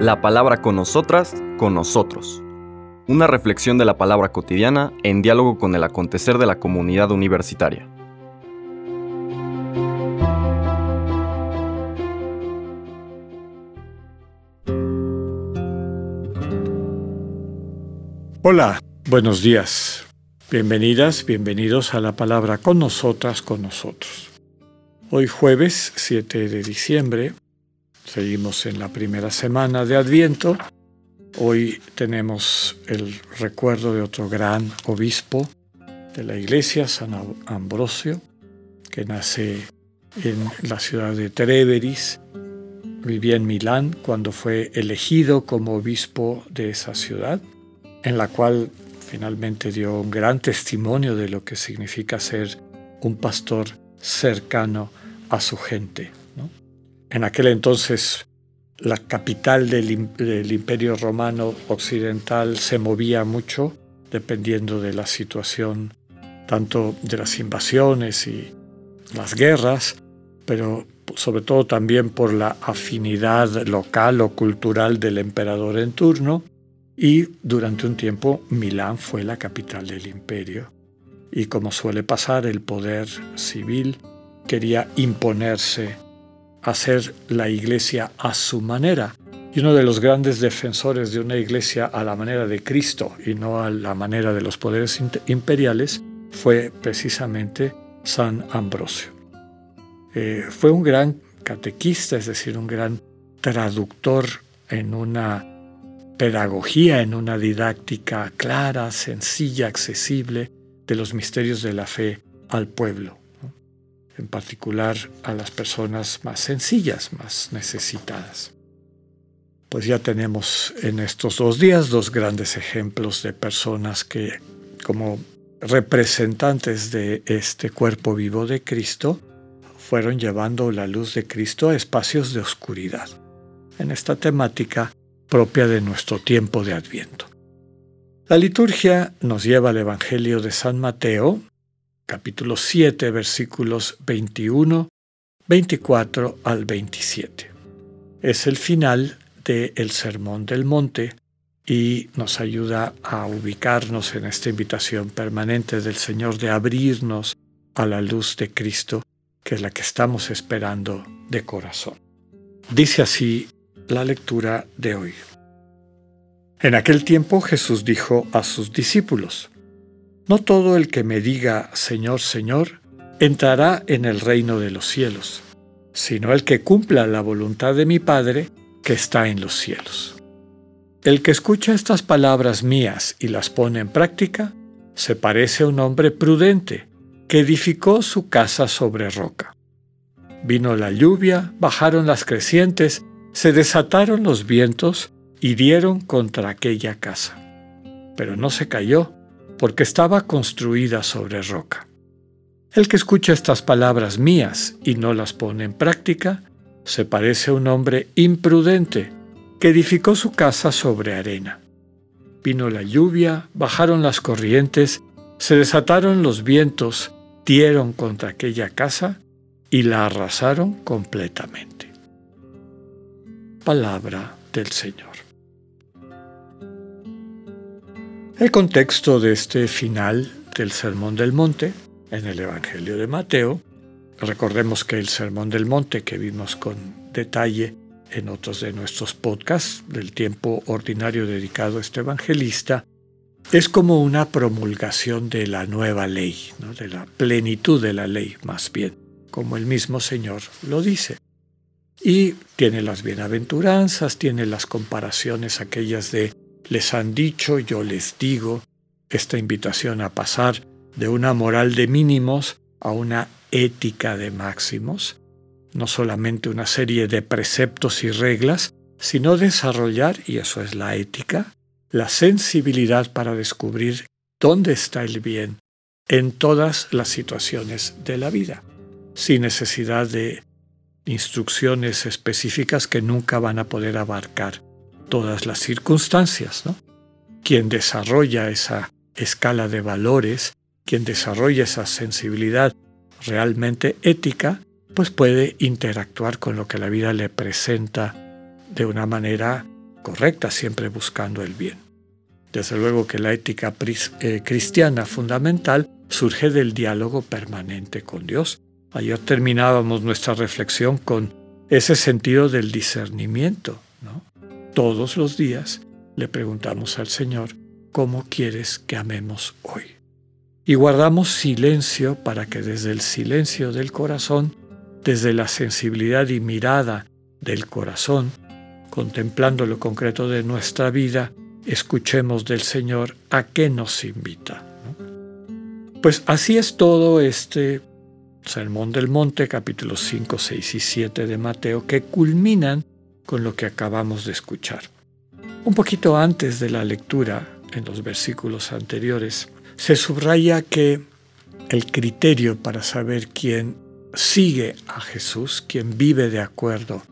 La palabra con nosotras, con nosotros. Una reflexión de la palabra cotidiana en diálogo con el acontecer de la comunidad universitaria. Hola, buenos días. Bienvenidas, bienvenidos a la palabra con nosotras, con nosotros. Hoy jueves 7 de diciembre, seguimos en la primera semana de Adviento. Hoy tenemos el recuerdo de otro gran obispo de la iglesia, San Ambrosio, que nace en la ciudad de Treveris, vivía en Milán cuando fue elegido como obispo de esa ciudad en la cual finalmente dio un gran testimonio de lo que significa ser un pastor cercano a su gente. En aquel entonces la capital del, imperio romano occidental se movía mucho dependiendo de la situación tanto de las invasiones y las guerras, pero sobre todo también por la afinidad local o cultural del emperador en turno y durante un tiempo Milán fue la capital del imperio. Y como suele pasar, el poder civil quería imponerse, hacer la iglesia a su manera. Y uno de los grandes defensores de una iglesia a la manera de Cristo y no a la manera de los poderes imperiales fue precisamente San Ambrosio. Eh, fue un gran catequista, es decir, un gran traductor en una pedagogía en una didáctica clara, sencilla, accesible de los misterios de la fe al pueblo, en particular a las personas más sencillas, más necesitadas. Pues ya tenemos en estos dos días dos grandes ejemplos de personas que, como representantes de este cuerpo vivo de Cristo, fueron llevando la luz de Cristo a espacios de oscuridad. En esta temática propia de nuestro tiempo de Adviento. La liturgia nos lleva al Evangelio de San Mateo, capítulo 7, versículos 21, 24 al 27. Es el final del Sermón del Monte y nos ayuda a ubicarnos en esta invitación permanente del Señor de abrirnos a la luz de Cristo, que es la que estamos esperando de corazón. Dice así la lectura de hoy. En aquel tiempo Jesús dijo a sus discípulos, No todo el que me diga Señor, Señor, entrará en el reino de los cielos, sino el que cumpla la voluntad de mi Padre que está en los cielos. El que escucha estas palabras mías y las pone en práctica, se parece a un hombre prudente que edificó su casa sobre roca. Vino la lluvia, bajaron las crecientes, se desataron los vientos y dieron contra aquella casa. Pero no se cayó, porque estaba construida sobre roca. El que escucha estas palabras mías y no las pone en práctica, se parece a un hombre imprudente que edificó su casa sobre arena. Vino la lluvia, bajaron las corrientes, se desataron los vientos, dieron contra aquella casa y la arrasaron completamente palabra del Señor. El contexto de este final del Sermón del Monte en el Evangelio de Mateo, recordemos que el Sermón del Monte que vimos con detalle en otros de nuestros podcasts del tiempo ordinario dedicado a este evangelista, es como una promulgación de la nueva ley, de la plenitud de la ley más bien, como el mismo Señor lo dice. Y tiene las bienaventuranzas, tiene las comparaciones aquellas de les han dicho, yo les digo, esta invitación a pasar de una moral de mínimos a una ética de máximos, no solamente una serie de preceptos y reglas, sino desarrollar, y eso es la ética, la sensibilidad para descubrir dónde está el bien en todas las situaciones de la vida, sin necesidad de instrucciones específicas que nunca van a poder abarcar todas las circunstancias. ¿no? Quien desarrolla esa escala de valores, quien desarrolla esa sensibilidad realmente ética, pues puede interactuar con lo que la vida le presenta de una manera correcta, siempre buscando el bien. Desde luego que la ética eh, cristiana fundamental surge del diálogo permanente con Dios. Ayer terminábamos nuestra reflexión con ese sentido del discernimiento. Todos los días le preguntamos al Señor, ¿cómo quieres que amemos hoy? Y guardamos silencio para que desde el silencio del corazón, desde la sensibilidad y mirada del corazón, contemplando lo concreto de nuestra vida, escuchemos del Señor a qué nos invita. Pues así es todo este Sermón del Monte, capítulos 5, 6 y 7 de Mateo, que culminan con lo que acabamos de escuchar. Un poquito antes de la lectura, en los versículos anteriores, se subraya que el criterio para saber quién sigue a Jesús, quien vive de acuerdo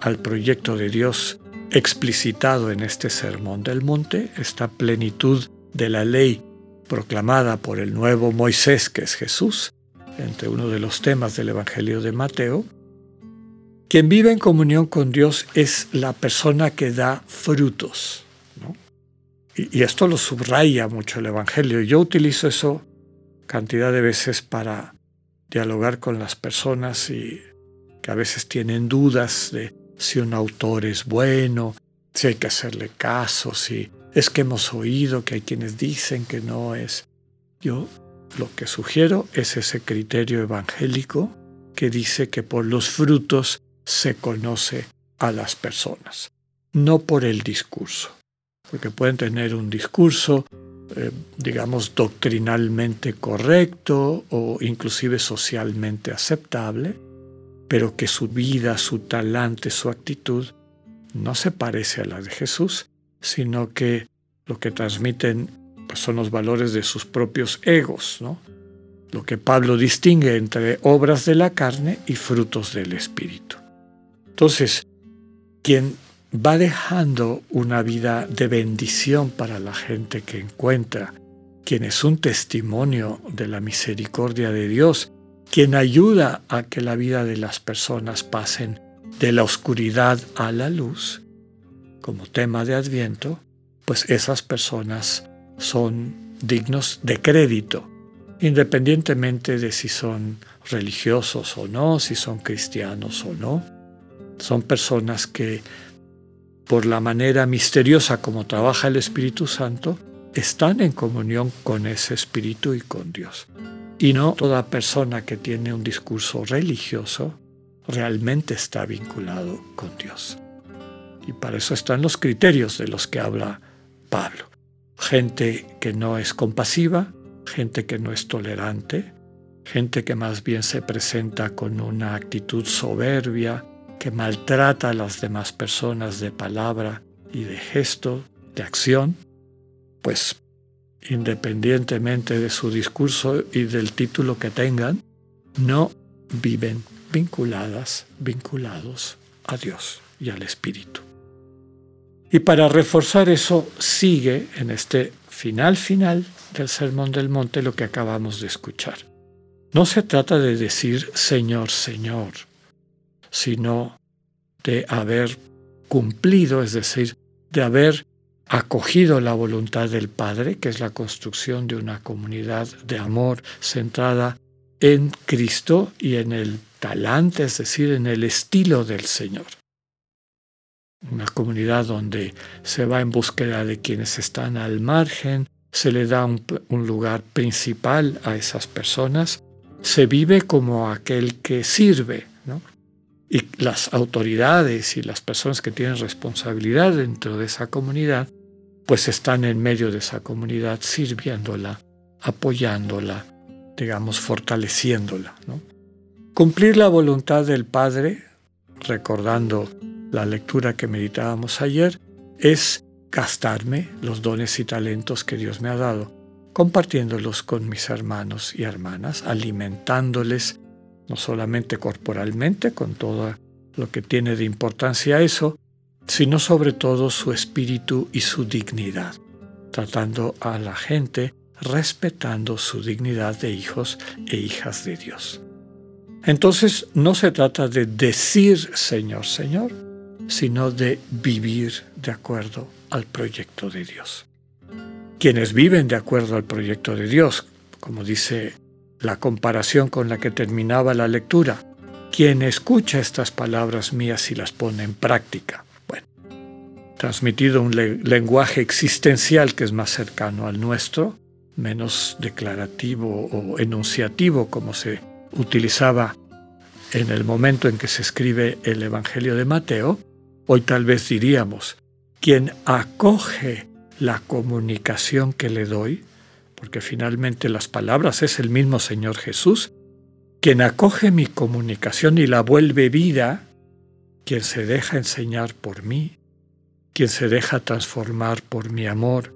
al proyecto de Dios explicitado en este Sermón del Monte, esta plenitud de la ley proclamada por el nuevo Moisés, que es Jesús, entre uno de los temas del Evangelio de Mateo, quien vive en comunión con Dios es la persona que da frutos. Y, y, esto lo subraya mucho el Evangelio. Yo utilizo eso cantidad de veces para dialogar con las personas y que a veces tienen dudas de si un autor es bueno, si hay que hacerle caso, si es que hemos oído que hay quienes dicen que no es. Yo lo que sugiero es ese criterio evangélico que dice que por los frutos se conoce a las personas, no por el discurso, porque pueden tener un discurso, eh, digamos, doctrinalmente correcto o inclusive socialmente aceptable, pero que su vida, su talante, su actitud no se parece a la de Jesús, sino que lo que transmiten pues, son los valores de sus propios egos, ¿no? lo que Pablo distingue entre obras de la carne y frutos del Espíritu. Entonces, quien va dejando una vida de bendición para la gente que encuentra, quien es un testimonio de la misericordia de Dios, quien ayuda a que la vida de las personas pasen de la oscuridad a la luz, como tema de Adviento, pues esas personas son dignos de crédito, independientemente de si son religiosos o no, si son cristianos o no. Son personas que, por la manera misteriosa como trabaja el Espíritu Santo, están en comunión con ese Espíritu y con Dios. Y no toda persona que tiene un discurso religioso realmente está vinculado con Dios. Y para eso están los criterios de los que habla Pablo gente que no es compasiva, gente que no es tolerante, gente que más bien se presenta con una actitud soberbia, que maltrata a las demás personas de palabra y de gesto, de acción, pues independientemente de su discurso y del título que tengan, no viven vinculadas, vinculados a Dios y al Espíritu. Y para reforzar eso sigue en este final final del Sermón del Monte lo que acabamos de escuchar. No se trata de decir Señor, Señor, sino de haber cumplido, es decir, de haber acogido la voluntad del Padre, que es la construcción de una comunidad de amor centrada en Cristo y en el talante, es decir, en el estilo del Señor. Una comunidad donde se va en búsqueda de quienes están al margen, se le da un, lugar principal a esas personas, se vive como aquel que sirve, Y las autoridades y las personas que tienen responsabilidad dentro de esa comunidad, pues están en medio de esa comunidad sirviéndola, apoyándola, digamos, fortaleciéndola. Cumplir la voluntad del Padre, recordando la lectura que meditábamos ayer, es gastarme los dones y talentos que Dios me ha dado, compartiéndolos con mis hermanos y hermanas, alimentándoles no solamente corporalmente, con todo lo que tiene de importancia eso, sino sobre todo su espíritu y su dignidad, tratando a la gente respetando su dignidad de hijos e hijas de Dios. Entonces no se trata de decir Señor, Señor, sino de vivir de acuerdo al proyecto de Dios. Quienes viven de acuerdo al proyecto de Dios, como dice la comparación con la que terminaba la lectura, quien escucha estas palabras mías y las pone en práctica. Bueno, transmitido un lenguaje existencial que es más cercano al nuestro, menos declarativo o enunciativo como se utilizaba en el momento en que se escribe el Evangelio de Mateo, hoy tal vez diríamos, quien acoge la comunicación que le doy, porque finalmente las palabras es el mismo Señor Jesús, quien acoge mi comunicación y la vuelve vida, quien se deja enseñar por mí, quien se deja transformar por mi amor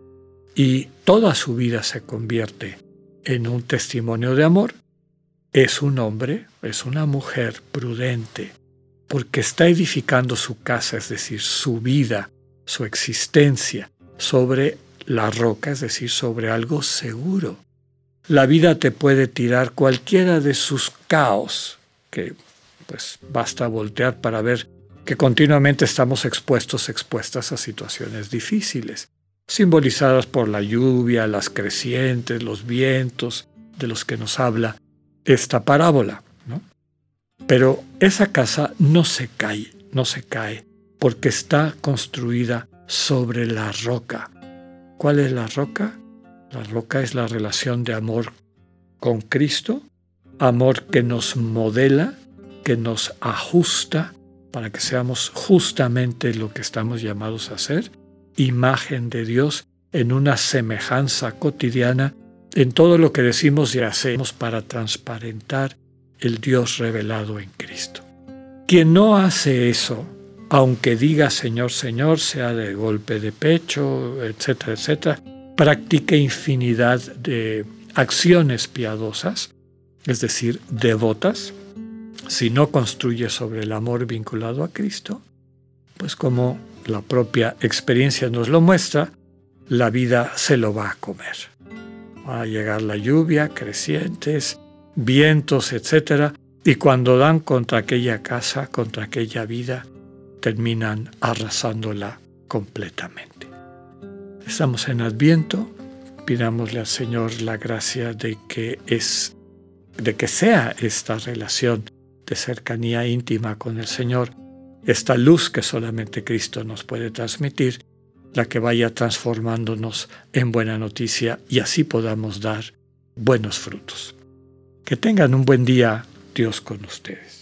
y toda su vida se convierte en un testimonio de amor, es un hombre, es una mujer prudente, porque está edificando su casa, es decir, su vida, su existencia, sobre la roca, es decir, sobre algo seguro. La vida te puede tirar cualquiera de sus caos, que pues basta voltear para ver que continuamente estamos expuestos, expuestas a situaciones difíciles, simbolizadas por la lluvia, las crecientes, los vientos de los que nos habla esta parábola. ¿no? Pero esa casa no se cae, no se cae, porque está construida sobre la roca. ¿Cuál es la roca? La roca es la relación de amor con Cristo, amor que nos modela, que nos ajusta para que seamos justamente lo que estamos llamados a ser, imagen de Dios en una semejanza cotidiana en todo lo que decimos y hacemos para transparentar el Dios revelado en Cristo. Quien no hace eso aunque diga Señor, Señor, sea de golpe de pecho, etcétera, etcétera, practique infinidad de acciones piadosas, es decir, devotas, si no construye sobre el amor vinculado a Cristo, pues como la propia experiencia nos lo muestra, la vida se lo va a comer. Va a llegar la lluvia, crecientes, vientos, etcétera, y cuando dan contra aquella casa, contra aquella vida, terminan arrasándola completamente. Estamos en Adviento, pidámosle al Señor la gracia de que es de que sea esta relación de cercanía íntima con el Señor, esta luz que solamente Cristo nos puede transmitir, la que vaya transformándonos en buena noticia y así podamos dar buenos frutos. Que tengan un buen día, Dios con ustedes.